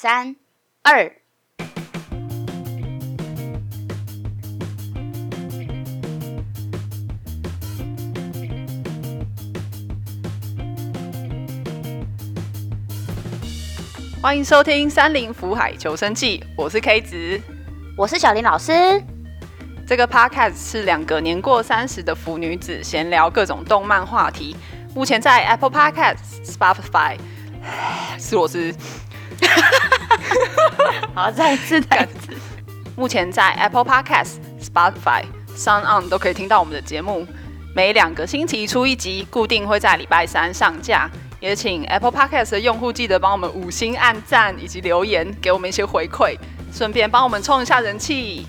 三、二。欢迎收听《山林福海求生记》，我是 K 子。我是小林老师。这个 podcast 是两个年过三十的腐女子闲聊各种动漫话题。目前在 Apple Podcast、Spotify，是我是，好，再一次，再一次。目前在 Apple Podcast、Spotify、Sound On 都可以听到我们的节目。每两个星期出一集，固定会在礼拜三上架。也请 Apple Podcast 的用户记得帮我们五星按赞以及留言，给我们一些回馈，顺便帮我们冲一下人气。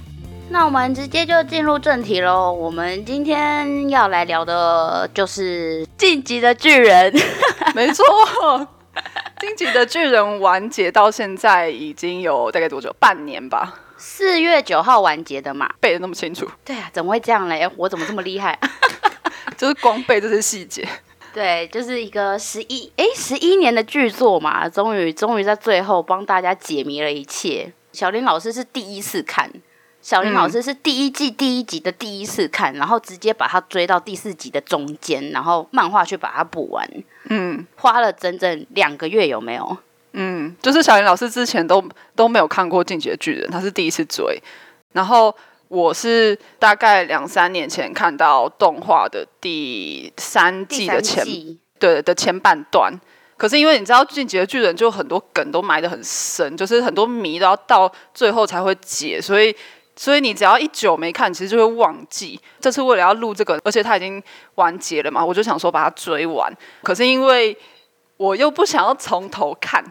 那我们直接就进入正题喽。我们今天要来聊的就是《晋级的巨人》。没错，《晋级的巨人》完结到现在已经有大概多久？半年吧。四月九号完结的嘛，背的那么清楚。对啊，怎么会这样嘞？我怎么这么厉害？就是光背这些细节。对，就是一个十一哎十一年的剧作嘛，终于终于在最后帮大家解谜了一切。小林老师是第一次看，小林老师是第一季第一集的第一次看，然后直接把它追到第四集的中间，然后漫画去把它补完。嗯，花了整整两个月，有没有？嗯，就是小林老师之前都都没有看过《进击的巨人》，他是第一次追，然后。我是大概两三年前看到动画的第三季的前，对的前半段。可是因为你知道《进击的巨人》就很多梗都埋得很深，就是很多谜都要到最后才会解，所以所以你只要一久没看，其实就会忘记。这次为了要录这个，而且它已经完结了嘛，我就想说把它追完。可是因为我又不想要从头看。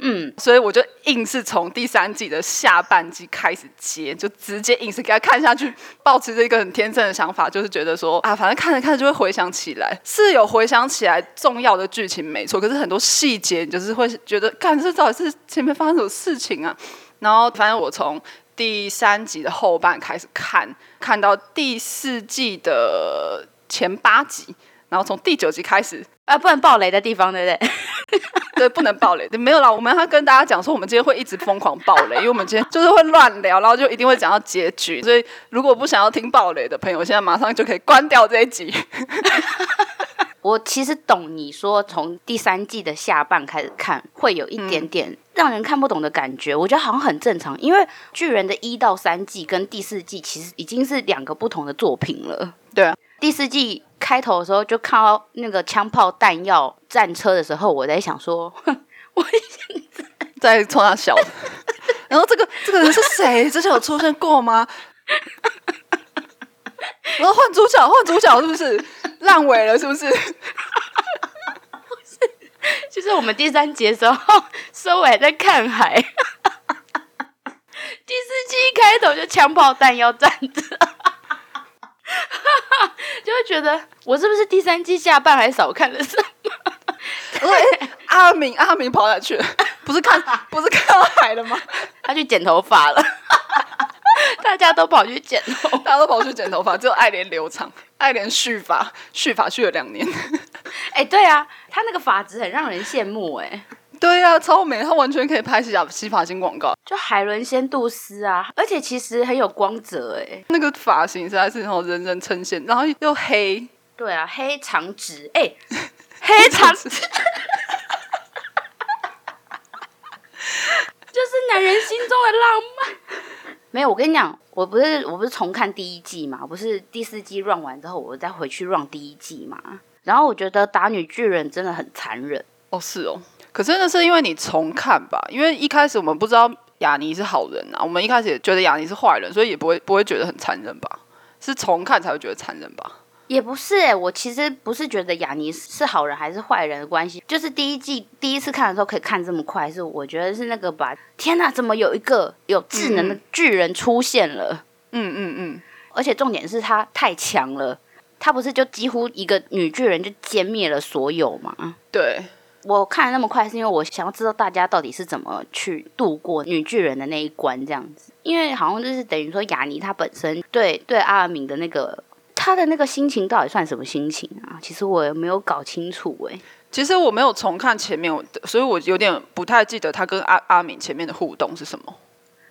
嗯，所以我就硬是从第三季的下半季开始接，就直接硬是给他看下去，保持着一个很天真的想法，就是觉得说啊，反正看着看着就会回想起来，是有回想起来重要的剧情没错，可是很多细节你就是会觉得，看这到底是前面发生什么事情啊？然后反正我从第三集的后半开始看，看到第四季的前八集，然后从第九集开始。啊，不能爆雷的地方，对不对？对，不能爆雷。没有啦，我们要跟大家讲说，我们今天会一直疯狂爆雷，因为我们今天就是会乱聊，然后就一定会讲到结局。所以，如果不想要听爆雷的朋友，现在马上就可以关掉这一集。我其实懂你说，从第三季的下半开始看，会有一点点让人看不懂的感觉。我觉得好像很正常，因为巨人的一到三季跟第四季其实已经是两个不同的作品了。对啊，第四季。开头的时候就看到那个枪炮弹药战车的时候，我在想说，我现在 在冲他笑。然后这个这个人是谁？之前有出现过吗？然后换主角，换主角是不是烂尾了？是不是？就是我们第三节的时候收尾在看海。第四季一开头就枪炮弹药站着。就会觉得我是不是第三季下半还少看了什么？阿明阿明跑哪去了？不是看不是看到海了吗？他去剪头发了。大家都跑去剪头，大家都跑去剪头发，只有爱莲留长，爱莲续发续发续了两年。哎，对啊，他那个发质很让人羡慕哎。对啊，超美，他完全可以拍洗洗发精广告，就海伦仙杜斯啊，而且其实很有光泽哎，那个发型实在是那种人人称羡，然后又黑，对啊，黑长直，哎，黑长直，就是男人心中的浪漫。没有，我跟你讲，我不是我不是重看第一季嘛，不是第四季 run 完之后，我再回去 run 第一季嘛，然后我觉得打女巨人真的很残忍哦，是哦。可真的是因为你重看吧，因为一开始我们不知道雅尼是好人啊，我们一开始也觉得雅尼是坏人，所以也不会不会觉得很残忍吧？是重看才会觉得残忍吧？也不是哎，我其实不是觉得雅尼是好人还是坏人的关系，就是第一季第一次看的时候可以看这么快，是我觉得是那个吧？天哪，怎么有一个有智能的巨人出现了？嗯嗯嗯，而且重点是他太强了，他不是就几乎一个女巨人就歼灭了所有吗？对。我看的那么快，是因为我想要知道大家到底是怎么去度过女巨人的那一关，这样子。因为好像就是等于说雅尼她本身对对阿尔敏的那个他的那个心情到底算什么心情啊？其实我也没有搞清楚哎。其实我没有重看前面，所以我有点不太记得他跟阿阿敏前面的互动是什么。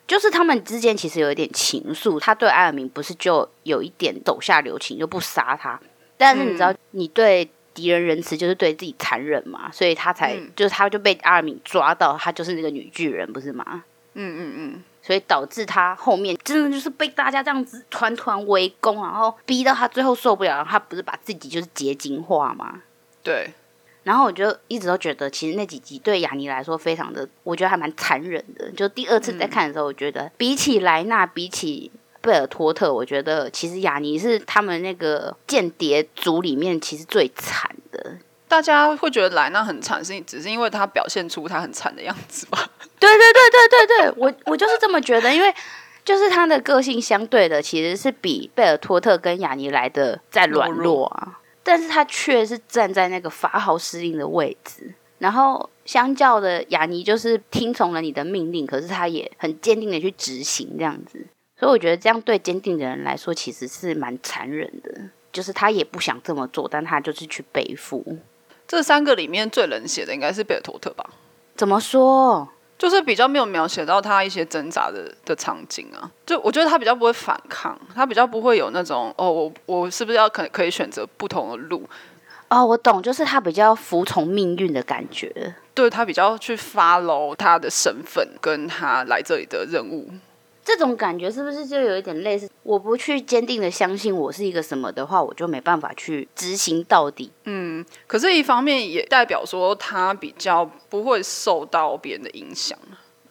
就是他们之间其实有一点情愫，他对艾尔明不是就有一点手下留情，就不杀他。但是你知道，你对敌人仁慈，就是对自己残忍嘛，所以他才就是他就被阿尔敏抓到，他就是那个女巨人，不是吗？嗯嗯嗯。所以导致他后面真的就是被大家这样子团团围攻，然后逼到他最后受不了，他不是把自己就是结晶化吗？对。然后我就一直都觉得，其实那几集对雅尼来说非常的，我觉得还蛮残忍的。就第二次在看的时候，我觉得比起莱纳，比起贝尔托特，我觉得其实雅尼是他们那个间谍组里面其实最惨的。大家会觉得莱纳很惨，是只是因为他表现出他很惨的样子吧？对对对对对对，我我就是这么觉得，因为就是他的个性相对的，其实是比贝尔托特跟雅尼来的再软弱啊。但是他却是站在那个发号施令的位置，然后相较的雅尼就是听从了你的命令，可是他也很坚定的去执行这样子，所以我觉得这样对坚定的人来说其实是蛮残忍的，就是他也不想这么做，但他就是去背负。这三个里面最冷血的应该是贝尔托特吧？怎么说？就是比较没有描写到他一些挣扎的的场景啊，就我觉得他比较不会反抗，他比较不会有那种哦，我我是不是要可可以选择不同的路？哦，我懂，就是他比较服从命运的感觉，对他比较去 follow 他的身份跟他来这里的任务。这种感觉是不是就有一点类似？我不去坚定的相信我是一个什么的话，我就没办法去执行到底。嗯，可是，一方面也代表说他比较不会受到别人的影响。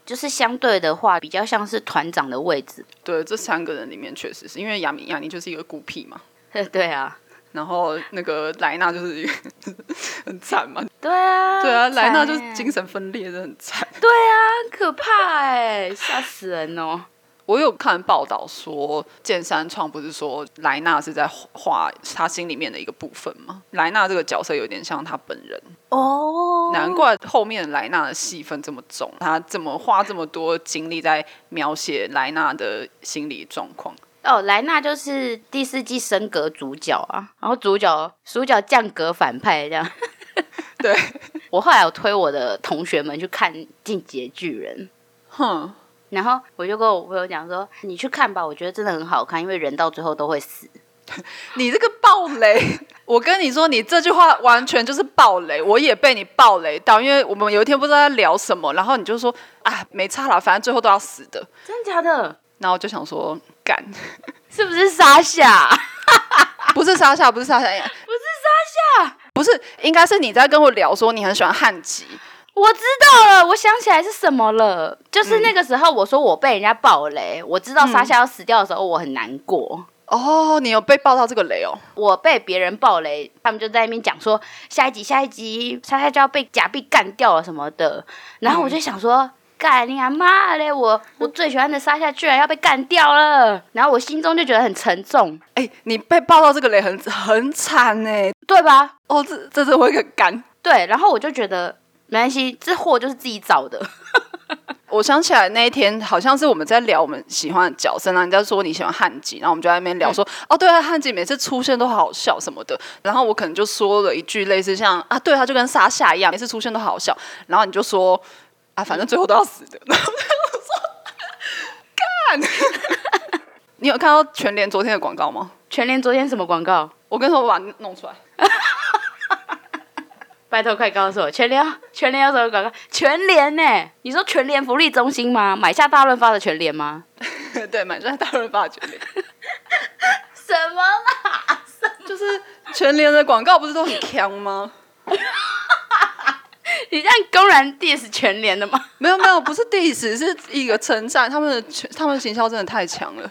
就是相对的话，比较像是团长的位置。对，这三个人里面确实是因为亚米亚尼就是一个孤僻嘛。对啊。然后那个莱纳就是一个 很惨嘛。对啊。对啊，莱纳就是精神分裂，的很惨。对啊，可怕哎，吓死人哦。我有看报道说，剑三创不是说莱纳是在画他心里面的一个部分吗？莱纳这个角色有点像他本人哦，难怪后面莱纳的戏份这么重，他怎么花这么多精力在描写莱纳的心理状况？哦，莱纳就是第四季升格主角啊，然后主角主角降格反派这样。对 我后来有推我的同学们去看《进阶巨人》，哼。然后我就跟我朋友讲说：“你去看吧，我觉得真的很好看，因为人到最后都会死。”你这个暴雷！我跟你说，你这句话完全就是暴雷，我也被你暴雷到。因为我们有一天不知道在聊什么，然后你就说：“啊，没差了，反正最后都要死的。”真的假的？然后我就想说：“干，是不是沙夏？不是沙夏，不是沙夏，不是沙夏，不是，应该是你在跟我聊说你很喜欢汉吉。”我知道了，我想起来是什么了，就是那个时候我说我被人家爆雷，我知道沙夏要死掉的时候，我很难过。哦，你有被爆到这个雷哦？我被别人爆雷，他们就在那边讲说下一集下一集沙夏就要被假币干掉了什么的，然后我就想说，干你妈嘞！我我最喜欢的沙夏居然要被干掉了，然后我心中就觉得很沉重。哎，你被爆到这个雷很很惨哎，对吧？哦，这这是会很干。对，然后我就觉得。没关系，这货就是自己找的。我想起来那一天，好像是我们在聊我们喜欢的角色，然后人家说你喜欢汉吉，然后我们就在那边聊说，哦，对啊，汉吉每次出现都好笑什么的。然后我可能就说了一句类似像啊，对，他就跟沙夏一样，每次出现都好笑。然后你就说啊，反正最后都要死的。然后我说干，你有看到全联昨天的广告吗？全联昨天什么广告？我跟你说，我把它弄出来。拜托，快告诉我，全联全联有什么广告？全联呢？你说全联福利中心吗？买下大润发的全联吗？对，买下大润发的全联。什么啦？就是全联的广告不是都很强吗？你这样公然 diss 全联的吗？没有没有，不是 diss，是一个称赞。他们的全，他们的行销真的太强了。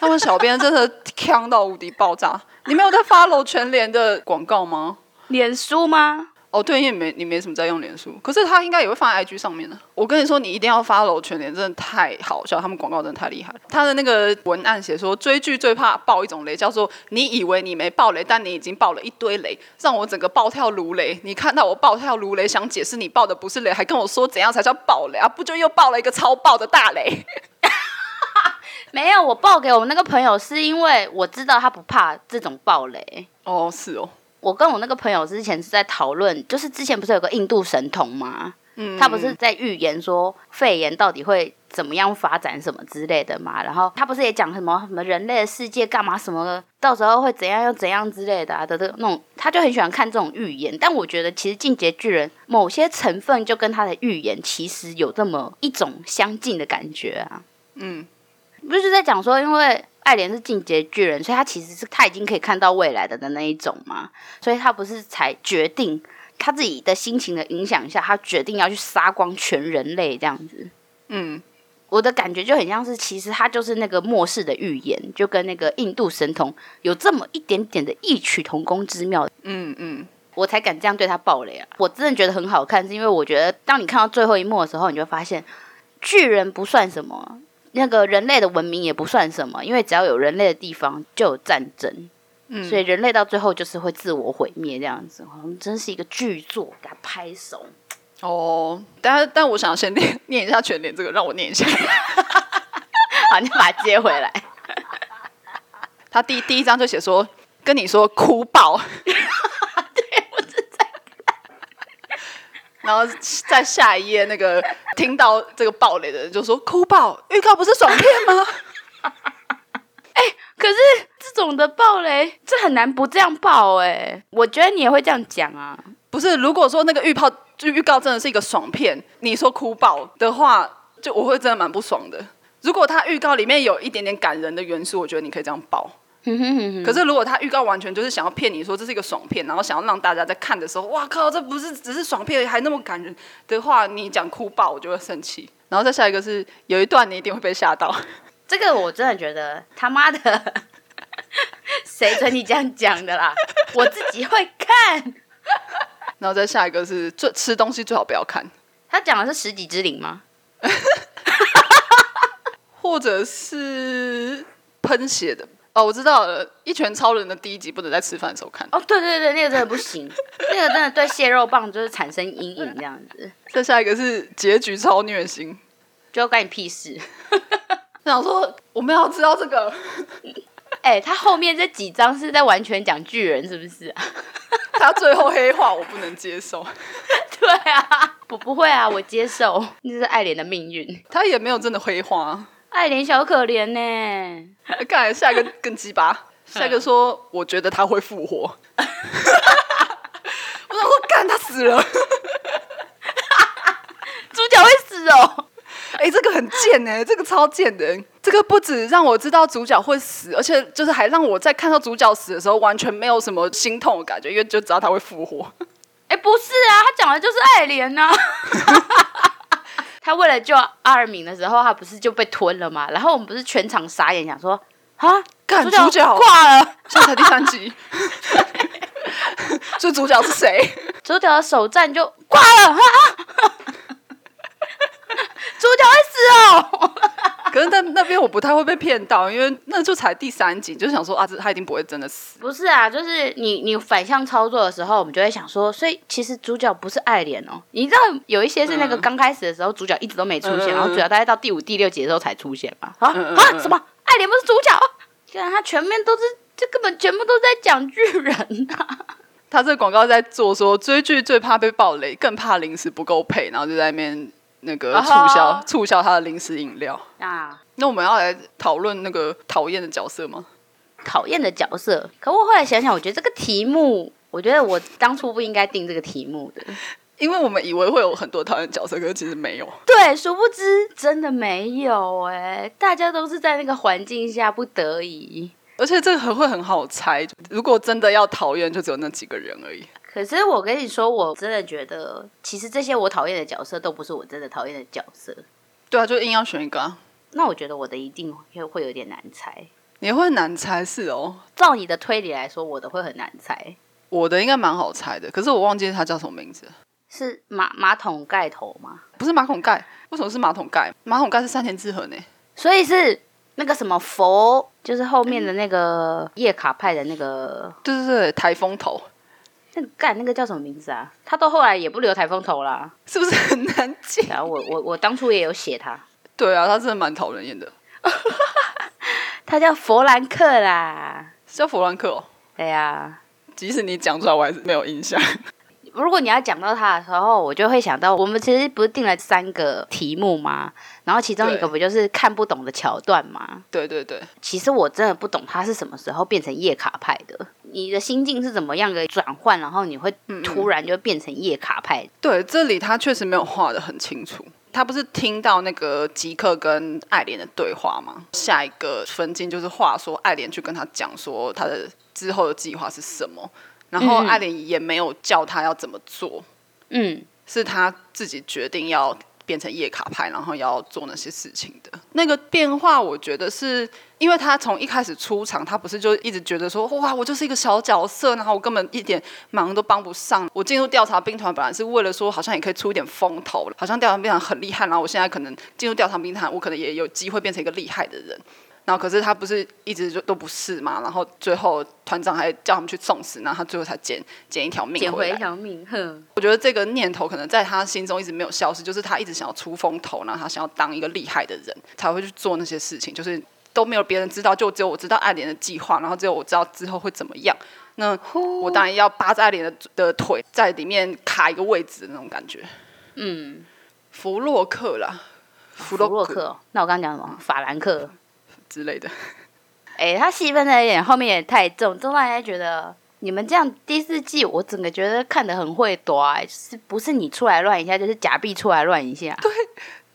他们小编真的强到无敌爆炸。你没有在 follow 全联的广告吗？脸书吗？哦，对，因为没你没什么在用脸书，可是他应该也会放在 IG 上面的。我跟你说，你一定要发楼全联，真的太好笑，他们广告真的太厉害了。他的那个文案写说，追剧最怕爆一种雷，叫做你以为你没爆雷，但你已经爆了一堆雷，让我整个暴跳如雷。你看到我暴跳如雷，想解释你爆的不是雷，还跟我说怎样才叫爆雷啊？不就又爆了一个超爆的大雷？没有，我爆给我们那个朋友是因为我知道他不怕这种爆雷。哦，是哦。我跟我那个朋友之前是在讨论，就是之前不是有个印度神童吗？嗯他不是在预言说肺炎到底会怎么样发展什么之类的嘛？然后他不是也讲什么什么人类的世界干嘛什么的，到时候会怎样又怎样之类的啊的的那种，他就很喜欢看这种预言。但我觉得其实进阶巨人某些成分就跟他的预言其实有这么一种相近的感觉啊。嗯，不是在讲说，因为爱莲是进阶巨人，所以他其实是他已经可以看到未来的的那一种嘛，所以他不是才决定他自己的心情的影响下，他决定要去杀光全人类这样子。嗯，我的感觉就很像是，其实他就是那个末世的预言，就跟那个印度神童有这么一点点的异曲同工之妙。嗯嗯，我才敢这样对他暴雷啊！我真的觉得很好看，是因为我觉得当你看到最后一幕的时候，你就发现巨人不算什么，那个人类的文明也不算什么，因为只要有人类的地方就有战争，嗯所以人类到最后就是会自我毁灭这样子。我们真是一个巨作，给他拍手。哦，但但我想先念念一下全联这个，让我念一下。好，你把它接回来。他第第一章就写说，跟你说哭爆，然后在下一页那个听到这个爆雷的人就说哭爆，预告不是爽片吗？可是这种的爆雷，这很难不这样爆哎、我觉得你也会这样讲啊。不是，如果说那个预告就预告真的是一个爽片，你说哭爆的话，就我会真的蛮不爽的。如果他预告里面有一点点感人的元素，我觉得你可以这样爆。可是如果他预告完全就是想要骗你说这是一个爽片，然后想要让大家在看的时候，哇靠，这不是只是爽片，还那么感人的话，你讲哭爆，我就会生气。然后再下一个是有一段你一定会被吓到，这个我真的觉得他妈的，谁准你这样讲的啦？我自己会看。然后再下一个是最吃东西最好不要看，他讲的是十几之灵吗？或者是喷血的。哦，我知道了，《一拳超人》的第一集不能在吃饭的时候看。哦，对对对，那个真的不行，那个真的对蟹肉棒就是产生阴影这样子，再下一个是结局超虐心。就关你屁事。我想说，我们要知道这个，哎、他后面这几章是在完全讲巨人，是不是、啊？他最后黑化，我不能接受。对啊，我不会啊，我接受，那是爱莲的命运。他也没有真的黑化。爱莲小可怜呢，看来下一个 更鸡巴，下一个说我觉得他会复活。我想说，干他死了，主角会死哦。哎、这个很贱哎、这个超贱的。这个不止让我知道主角会死，而且就是还让我在看到主角死的时候完全没有什么心痛的感觉，因为就知道他会复活。哎、不是啊，他讲的就是爱莲呐、他为了救阿尔敏的时候，他不是就被吞了吗？然后我们不是全场傻眼，想说啊，干主角主角挂了，现在才第三集，所以主角是谁？主角的首战就挂了，哈哈 主角会死哦。可是那那边我不太会被骗到，因为那就才第三集，就想说啊，这他一定不会真的死。不是啊，就是你你反向操作的时候，我们就会想说，所以其实主角不是爱莲哦。你知道有一些是那个刚开始的时候，主角一直都没出现，然后主角大概到第五、第六集的时候才出现嘛。啊啊，什么？爱莲不是主角？竟然他全面都是，这根本全部都在讲巨人啊！他这个广告在做说追剧最怕被暴雷，更怕零食不够配，然后就在那边那个促销、哦促销他的零食饮料。啊，那我们要来讨论那个讨厌的角色吗？讨厌的角色。可我后来想想，我觉得这个题目，我觉得我当初不应该定这个题目的。因为我们以为会有很多讨厌角色，可是其实没有。对，殊不知真的没有哎、大家都是在那个环境下不得已。而且这个很会很好猜，如果真的要讨厌，就只有那几个人而已。可是我跟你说，我真的觉得，其实这些我讨厌的角色都不是我真的讨厌的角色。对啊，就硬要选一个、啊，那我觉得我的一定会会有点难猜。你会难猜是哦。照你的推理来说，我的会很难猜。我的应该蛮好猜的，可是我忘记他叫什么名字。是马马桶盖头吗？不是马桶盖，为什么是马桶盖？马桶盖是三田智和呢。所以是那个什么佛，就是后面的那个叶卡派的那个对对对，台风头那个干那个叫什么名字啊？他到后来也不留台风头啦。是不是很难记？然后我我我当初也有写他，对啊，他真的蛮讨人厌的。他叫佛兰克啦。是叫弗兰克哦，对呀、即使你讲出来，我还是没有印象。如果你要讲到他的时候，我就会想到，我们其实不是定了三个题目吗？然后其中一个不就是看不懂的桥段吗？对对对，其实我真的不懂他是什么时候变成叶卡派的，你的心境是怎么样的转换，然后你会突然就变成叶卡派？对，这里他确实没有画的很清楚。他不是听到那个吉克跟爱莲的对话吗？下一个分镜就是话说爱莲去跟他讲说他的之后的计划是什么，然后嗯爱莲也没有叫他要怎么做，嗯，是他自己决定要变成夜卡派，然后要做那些事情的。那个变化，我觉得是因为他从一开始出场，他不是就一直觉得说，哇，我就是一个小角色，然后我根本一点忙都帮不上。我进入调查兵团本来是为了说，好像也可以出一点风头，好像调查兵团很厉害，然后我现在可能进入调查兵团，我可能也有机会变成一个厉害的人。然后可是他不是一直就都不是嘛，然后最后团长还叫他们去送死，然后他最后才捡捡一条命回捡回一。条命，哼，我觉得这个念头可能在他心中一直没有消失，就是他一直想要出风头，然后他想要当一个厉害的人，才会去做那些事情，就是都没有别人知道，就只有我知道爱莲的计划，然后只有我知道之后会怎么样。那我当然要扒着爱莲的的腿，在里面卡一个位置的那种感觉。嗯，弗洛克啦，弗弗洛洛克哦，那我刚刚讲什么？法兰克，之类的，哎、他戏份在有点后面也太重，重到人家觉得你们这样第四季，我整个觉得看得很会躲、欸，就是不是你出来乱一下，就是假币出来乱一下，对，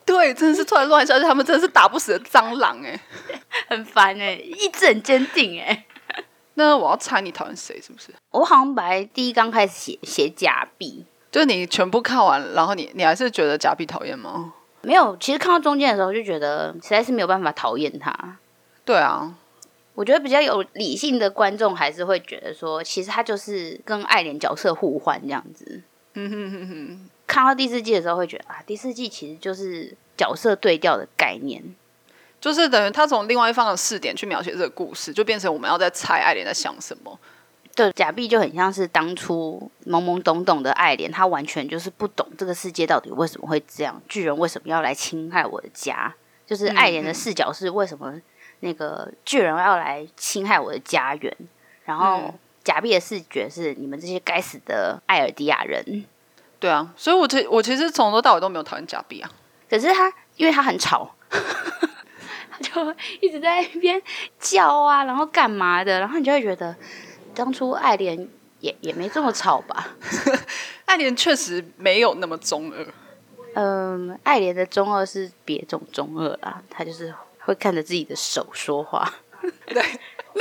对真的是突然乱一下，他们真的是打不死的蟑螂哎、很烦哎、意志很坚定哎、那我要猜你讨厌谁是不是？我好像本来第一刚开始写写假币，就是你全部看完，然后你你还是觉得假币讨厌吗？没有，其实看到中间的时候就觉得实在是没有办法讨厌他。对啊，我觉得比较有理性的观众还是会觉得说，其实他就是跟爱莲角色互换这样子。嗯哼哼哼。看到第四季的时候会觉得啊，第四季其实就是角色对调的概念。就是等于他从另外一方的视点去描写这个故事，就变成我们要在猜爱莲在想什么。对，假币就很像是当初懵懵懂懂的爱莲，他完全就是不懂这个世界到底为什么会这样，巨人为什么要来侵害我的家？就是爱莲的视角是为什么那个巨人要来侵害我的家园？然后嗯假币的视觉是你们这些该死的艾尔迪亚人。对啊，所以我其我其实从头到尾都没有讨厌假币啊。可是他因为他很吵，他就一直在那边叫啊，然后干嘛的，然后你就会觉得当初爱莲也也没这么吵吧。爱莲确实没有那么中二，嗯，爱莲的中二是别种中二啦，他就是会看着自己的手说话。对。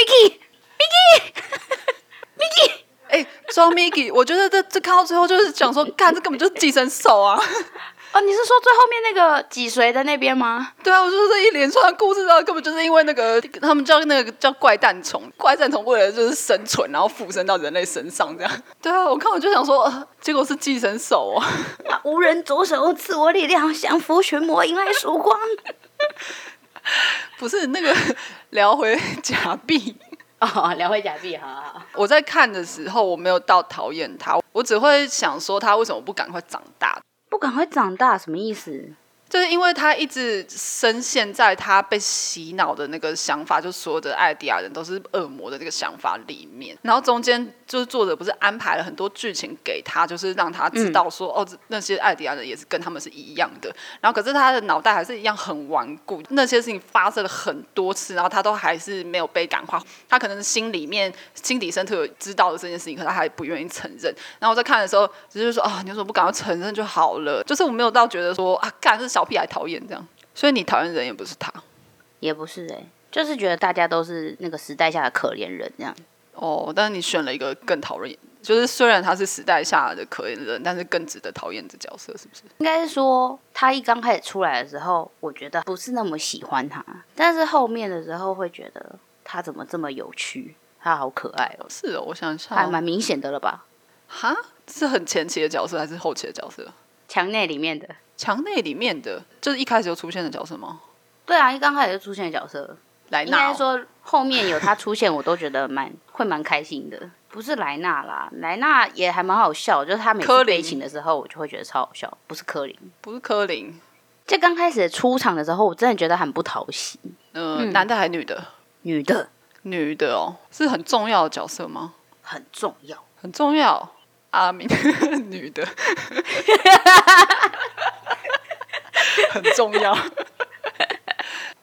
Mickey，哎，装 Miki，我觉得这这看到最后就是讲说，看这根本就是寄生兽啊！哦，你是说最后面那个脊髓的那边吗？对啊，我说这一连串的故事啊，根本就是因为那个他们叫那个叫怪蛋虫，怪蛋虫为了就是生存，然后附身到人类身上这样。对啊，我看我就想说，呃、结果是寄生兽哦。啊无人左手赐我力量，降服群魔，迎来曙光。不是那个 聊回假币，哦，聊回假币，好好好。我在看的时候，我没有到讨厌他，我只会想说他为什么不赶快长大。不赶快长大什么意思？就是因为他一直深陷在他被洗脑的那个想法，就所有的艾迪亚人都是恶魔的这个想法里面，然后中间就是作者不是安排了很多剧情给他，就是让他知道说、哦，那些艾迪亚人也是跟他们是一样的，然后可是他的脑袋还是一样很顽固，那些事情发生了很多次，然后他都还是没有被感化，他可能心里面心底深处有知道的这件事情，可他还不愿意承认。然后我在看的时候，只是说啊，你为什么不赶快承认就好了？就是我没有到觉得说啊，干是小屁孩讨厌这样。所以你讨厌人也不是他也不是哎、就是觉得大家都是那个时代下的可怜人这样。哦，但是你选了一个更讨厌，就是虽然他是时代下的可怜人，但是更值得讨厌的角色，是不是？应该是说，他一刚开始出来的时候，我觉得不是那么喜欢他，但是后面的时候会觉得他怎么这么有趣，他好可爱哦，是哦，我想一下、哦，还蛮明显的了吧？哈，是很前期的角色还是后期的角色？墙内里面的，墙内里面的，就是一开始就出现的角色吗？对啊，一刚开始就出现的角色，应莱纳、哦，该说后面有他出现，我都觉得蛮会蛮开心的。不是莱纳啦，莱纳也还蛮好笑，就是他每柯林次悲情的时候，我就会觉得超好笑。不是柯林，不是柯林，就刚开始出场的时候，我真的觉得很不讨喜。呃，男的还是女的？女的女的哦，是很重要的角色吗？很重要。很重要。阿明，女的，很重要。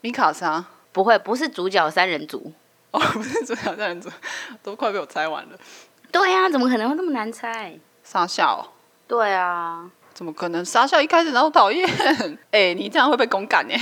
米卡莎，不会，不是主角三人组。哦，不是主角三人组，都快被我猜完了。对呀、怎么可能会那么难猜？沙笑、哦，对啊，怎么可能？沙笑一开始然后讨厌，哎、你这样会被公干哎。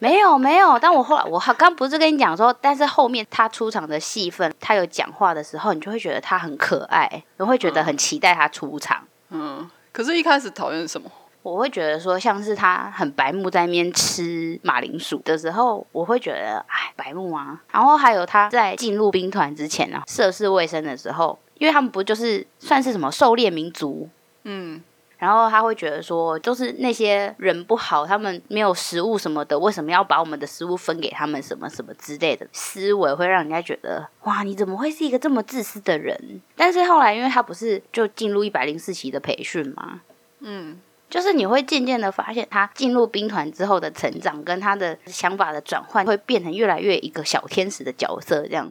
没有没有，但我后来我刚不是跟你讲说，但是后面他出场的戏份，他有讲话的时候，你就会觉得他很可爱，你会觉得很期待他出场。嗯，可是一开始讨厌什么？我会觉得说，像是他很白目在那边吃马铃薯的时候，我会觉得哎，白目啊。然后还有他在进入兵团之前啊，涉世未深的时候，因为他们不就是算是什么狩猎民族，嗯，然后他会觉得说，就是那些人不好，他们没有食物什么的，为什么要把我们的食物分给他们？什么什么之类的思维，会让人家觉得，哇，你怎么会是一个这么自私的人？但是后来，因为他不是就进入一百零四期的培训吗？嗯，就是你会渐渐的发现，他进入兵团之后的成长，跟他的想法的转换，会变成越来越一个小天使的角色这样。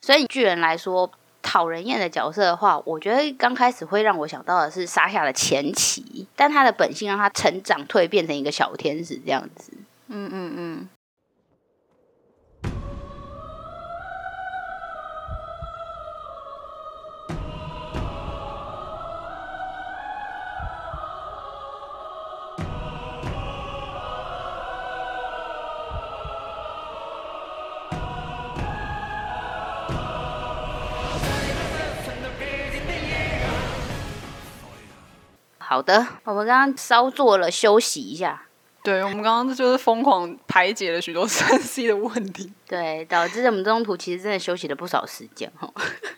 所以巨人来说，讨人厌的角色的话，我觉得刚开始会让我想到的是沙下的前期，但他的本性让他成长蜕变成一个小天使这样子。嗯嗯嗯，好的，我们刚刚稍作了休息一下，对，我们刚刚就是疯狂排解了许多三 C 的问题。对，导致我们中途其实真的休息了不少时间哈。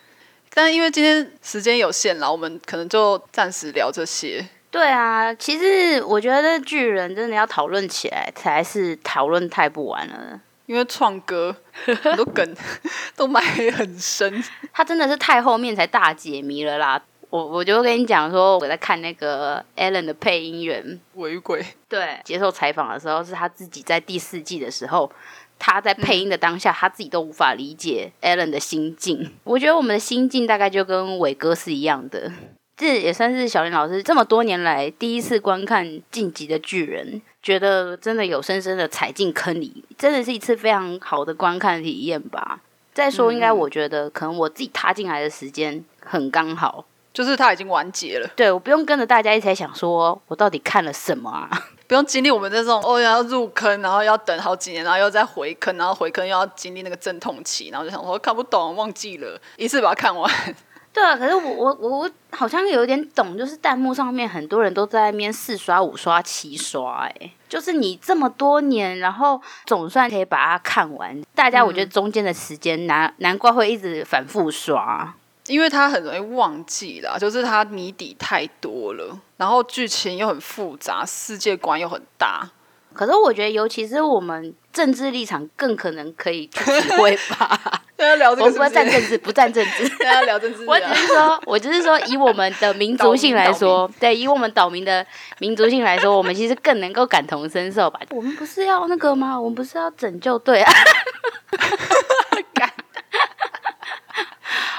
但因为今天时间有限了，我们可能就暂时聊这些。对啊，其实我觉得巨人真的要讨论起来，才是讨论太不完了。因为创歌很多梗 都埋很深，他真的是太后面才大解谜了啦。我我就跟你讲说，我在看那个 Alan 的配音员，违规。对，接受采访的时候是他自己在第四季的时候，他在配音的当下，他自己都无法理解 Alan 的心境。我觉得我们的心境大概就跟伟哥是一样的。这也算是小林老师这么多年来第一次观看《晋级的巨人》，觉得真的有深深的踩进坑里，真的是一次非常好的观看体验吧。再说，应该我觉得可能我自己踏进来的时间很刚好，就是它已经完结了，对我不用跟着大家一起来想说我到底看了什么啊。不用经历我们这种哦要入坑，然后要等好几年，然后又再回坑，然后回坑又要经历那个阵痛期，然后就想说看不懂，忘记了，一次把它看完。对啊，可是我我我我好像有点懂，就是弹幕上面很多人都在那边四刷、五刷、七刷、哎，就是你这么多年，然后总算可以把它看完。大家我觉得中间的时间难难怪会一直反复刷。因为他很容易忘记啦，就是他谜底太多了，然后剧情又很复杂，世界观又很大。可是我觉得，尤其是我们政治立场更可能可以去体会吧。要聊这我个是不站政治，不站政治。大家聊政治、啊。我只是说，我只是说，以我们的民族性来说，对，以我们岛民的民族性来说，我们其实更能够感同身受吧。我们不是要那个吗？我们不是要拯救对啊？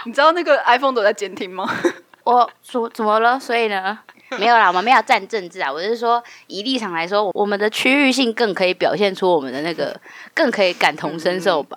你知道那个 iPhone 都在监听吗？我说怎么了？所以呢？没有啦，我们没有站政治啊。我是说，以立场来说，我们的区域性更可以表现出我们的那个，更可以感同身受吧。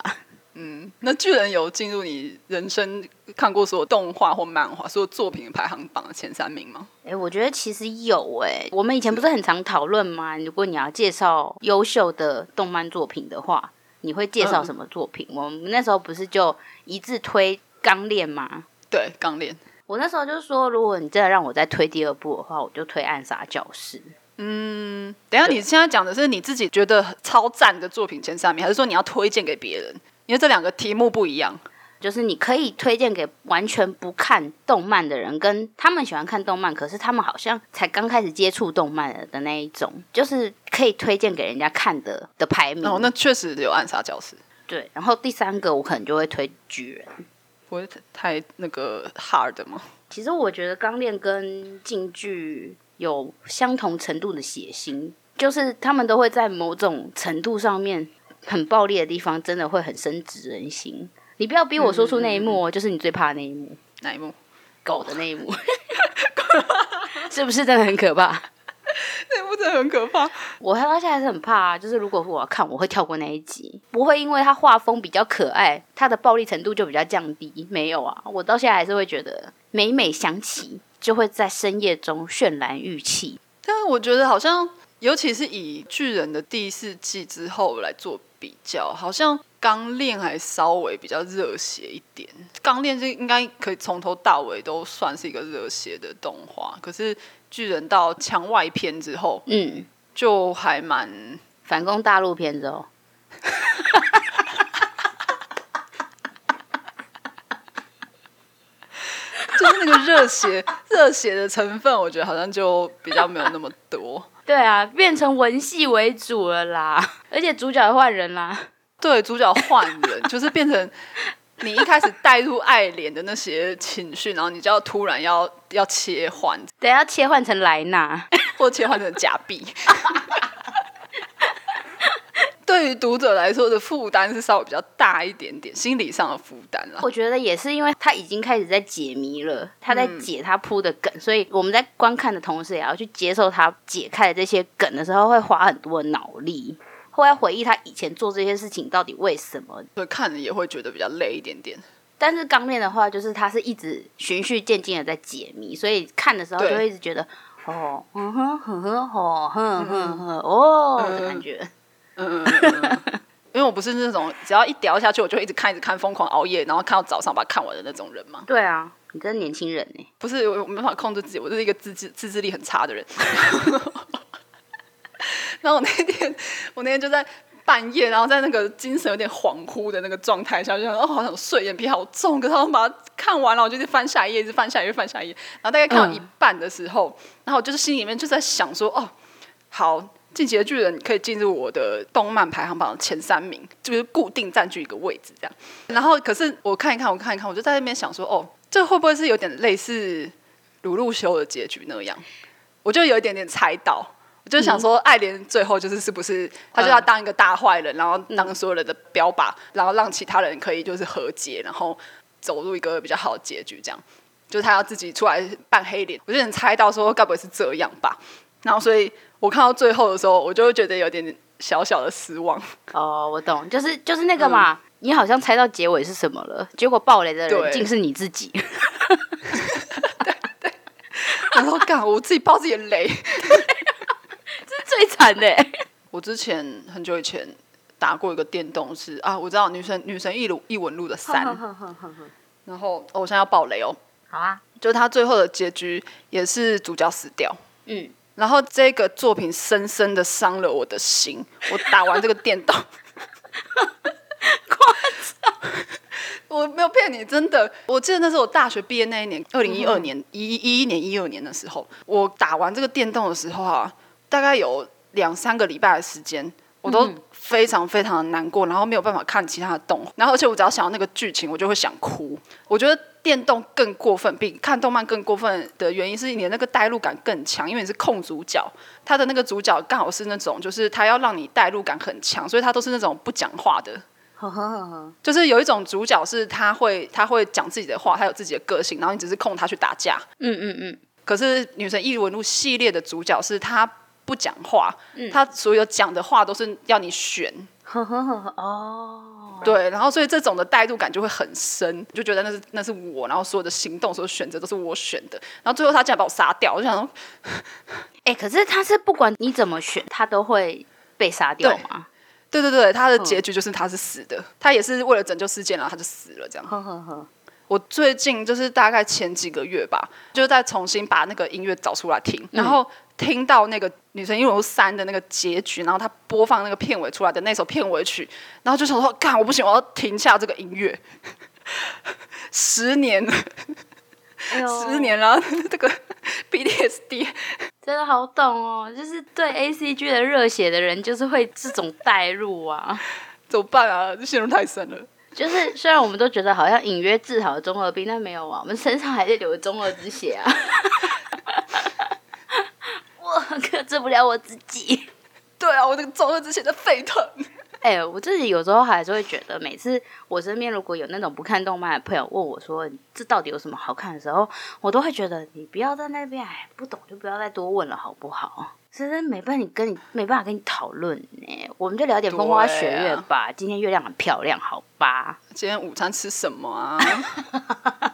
嗯，那巨人有进入你人生看过所有动画或漫画、所有作品排行榜的前三名吗？哎、我觉得其实有哎、我们以前不是很常讨论吗？如果你要介绍优秀的动漫作品的话，你会介绍什么作品？我们那时候不是就一致推《钢炼》吗？对，刚练。我那时候就说，如果你真的让我再推第二部的话，我就推《暗杀教室》。嗯，等下，你现在讲的是你自己觉得超赞的作品前三名，还是说你要推荐给别人？因为这两个题目不一样。就是你可以推荐给完全不看动漫的人，跟他们喜欢看动漫，可是他们好像才刚开始接触动漫的的那一种，就是可以推荐给人家看的的排名。哦，那确实有暗杀教室，对，然后第三个我可能就会推巨人。不会太那个 hard 吗？其实我觉得钢炼跟竞剧有相同程度的血腥，就是他们都会在某种程度上面很暴力的地方，真的会很深植人心。你不要逼我说出那一幕哦，就是你最怕的那一幕。哪一幕？狗的那一幕，是不是真的很可怕？那幕真的很可怕。我到现在还是很怕啊，就是如果我要看，我会跳过那一集，不会因为它画风比较可爱，它的暴力程度就比较降低。没有啊，我到现在还是会觉得每每想起，就会在深夜中渲染欲气。但是我觉得好像，尤其是以巨人的第四季之后来做比较，好像钢炼还稍微比较热血一点。钢炼是应该可以从头到尾都算是一个热血的动画，可是巨人到墙外篇之后，嗯，就还蛮反攻大陆片之后，就是那个热血 热血的成分，我觉得好像就比较没有那么多。对啊，变成文戏为主了啦，而且主角也换人啦。对，主角换人，就是变成你一开始带入爱莲的那些情绪，然后你就要突然要要切换，等一下切换成莱纳，或切换成假币。对于读者来说的负担是稍微比较大一点点，心理上的负担啦。我觉得也是因为他已经开始在解谜了，他在解他铺的梗，所以我们在观看的同时，也要去接受他解开的这些梗的时候，会花很多的脑力，会要回忆他以前做这些事情到底为什么。所以看了也会觉得比较累一点点。但是钢炼的话，就是他是一直循序渐进的在解谜，所以看的时候就对会一直觉得哦，嗯哼哼哼，哦，哼哼哼，哦的感觉。嗯嗯 因为我不是那种只要一掉下去我就一直看一直看，疯狂熬夜，然后看到早上把它看完的那种人嘛。对啊，你真的年轻人呢。不是我我没办法控制自己，我就是一个自制自制力很差的人。然后我那天我那天就在半夜，然后在那个精神有点恍惚的那个状态下，就想哦，好想睡，眼皮好重，可是我把它看完了，我就是翻下一页，一直翻下一页，翻下一页。然后大概看到一半的时候，然后我就是心里面就在想说，哦，好。进击的巨人可以进入我的动漫排行榜前三名，就是固定占据一个位置这样。然后，可是我看一看，我看一看，我就在那边想说，哦，这会不会是有点类似鲁路修的结局那样？我就有一点点猜到，我就想说，爱莲最后就是是不是他就要当一个大坏人，然后当所有人的标靶，然后让其他人可以就是和解，然后走入一个比较好的结局，这样就是他要自己出来扮黑脸。我就能猜到说，该不会是这样吧？然后，所以我看到最后的时候，我就会觉得有点小小的失望。哦，我懂，就是就是那个嘛，你好像猜到结尾是什么了，结果爆雷的人竟是你自己。然后 干，我自己爆自己的雷。最惨的。欸，我之前很久以前打过一个电动是啊，我知道女神女神异录异闻录的三，然后、哦我现在要爆雷哦，好啊，就是他最后的结局也是主角死掉。嗯，然后这个作品深深的伤了我的心。我打完这个电动，夸 张我没有骗你，真的。我记得那是我大学毕业那一年，二零一二年一一一年一二年的时候，我打完这个电动的时候啊，大概有两三个礼拜的时间，我都非常非常的难过，然后没有办法看其他的动画，然后而且我只要想到那个剧情，我就会想哭。我觉得电动更过分，比看动漫更过分的原因是你的那个代入感更强，因为你是控主角，他的那个主角刚好是那种就是他要让你代入感很强，所以他都是那种不讲话的。就是有一种主角是他会他会讲自己的话，他有自己的个性，然后你只是控他去打架。嗯嗯嗯，可是《女神异闻录》系列的主角是他不讲话，嗯。他所有讲的话都是要你选。呵呵呵呵，哦，对，然后所以这种的代入感就会很深，就觉得那是那是我，然后所有的行动、所有选择都是我选的，然后最后他竟然把我杀掉，我就想说，哎、可是他是不管你怎么选，他都会被杀掉吗？对对对，他的结局就是他是死的，他也是为了拯救世界，然后他就死了这样。呵呵呵，我最近就是大概前几个月吧，就在重新把那个音乐找出来听，然后听到那个《女神异闻录三》的那个结局，然后他播放那个片尾出来的那首片尾曲，然后就想说，干，我不行，我要停下这个音乐。十年，十年了，这个 BTSD，真的好懂哦，就是对 A C G 的热血的人，就是会这种代入啊。怎么办啊？这陷入太深了。就是虽然我们都觉得好像隐约治好了中二病，但没有啊，我们身上还是流着中二之血啊。我克制不了我自己。对啊，我这个中二之前的沸腾。哎、我自己有时候还是会觉得，每次我身边如果有那种不看动漫的朋友问我说这到底有什么好看的时候，我都会觉得你不要在那边，哎，不懂就不要再多问了，好不好？真的没办法，跟你没办法跟你讨论呢，我们就聊点风花雪月吧。今天月亮很漂亮，好吧？今天午餐吃什么啊？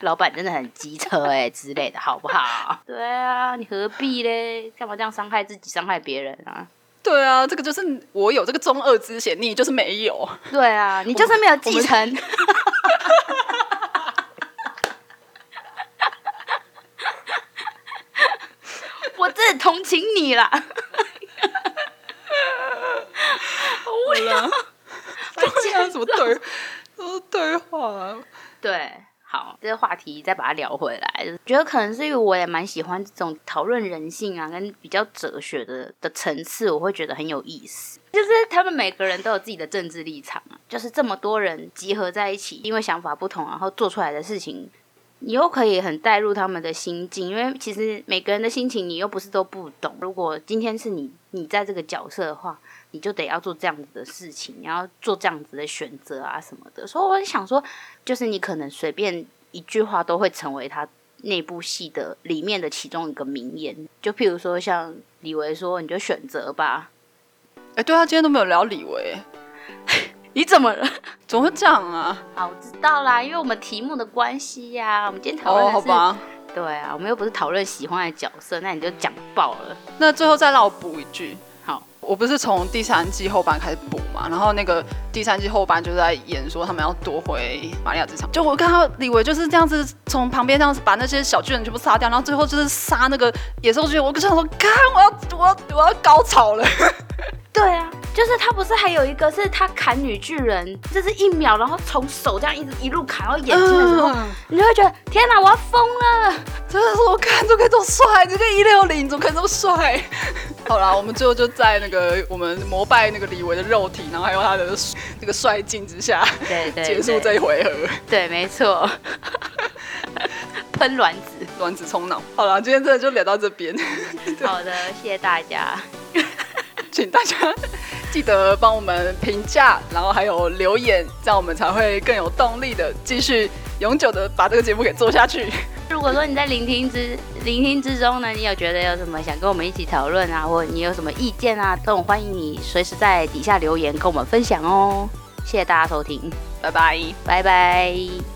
老板真的很机车哎、之类的，好不好？对啊，你何必嘞？干嘛这样伤害自己、伤害别人啊？对啊，这个就是我有这个中二之嫌，你就是没有。对啊，你就是没有继承。我 真的同情你啦！好了，对啊，什么对，都是对话。对，这个话题再把它聊回来，觉得可能是因为我也蛮喜欢这种讨论人性啊，跟比较哲学的的层次，我会觉得很有意思。就是他们每个人都有自己的政治立场，就是这么多人集合在一起，因为想法不同，然后做出来的事情，你又可以很带入他们的心境，因为其实每个人的心情你又不是都不懂。如果今天是你你在这个角色的话，你就得要做这样子的事情，你要做这样子的选择啊什么的。所以我想说，就是你可能随便一句话都会成为他那部戏的里面的其中一个名言。就譬如说，像李维说，你就选择吧。哎、对啊，今天都没有聊李维，你怎么了？怎么会这样啊？啊，我知道啦，因为我们题目的关系呀、我们今天讨论哦，的是、好吧。对啊，我们又不是讨论喜欢的角色，那你就讲爆了。那最后再让我补一句，好，我不是从第三季后半开始补嘛，然后那个第三季后半就在演说他们要夺回玛利亚之场，就我看到李维就是这样子从旁边这样子把那些小巨人全部杀掉，然后最后就是杀那个野兽巨人，我就想说，看我要我要我要高潮了，对啊，就是他不是还有一个是他砍女巨人，就是一秒，然后从手这样一直一路砍到眼睛的时候，嗯你就会觉得天哪，我要疯了。真的是我看怎么可以这么帅，这个一六零怎么可以这么帅？好啦，我们最后就在那个我们膜拜那个李维的肉体，然后还有他的那个帅劲之下，对对结束这一回合。对，没错。喷卵子，卵子冲脑。好了，今天真的就聊到这边，好的，谢谢大家。请大家记得帮我们评价，然后还有留言，这样我们才会更有动力的继续永久的把这个节目给做下去。如果说你在聆听之聆听之中呢，你有觉得有什么想跟我们一起讨论啊，或者你有什么意见啊，都很欢迎你随时在底下留言跟我们分享哦。谢谢大家收听，拜拜。拜拜。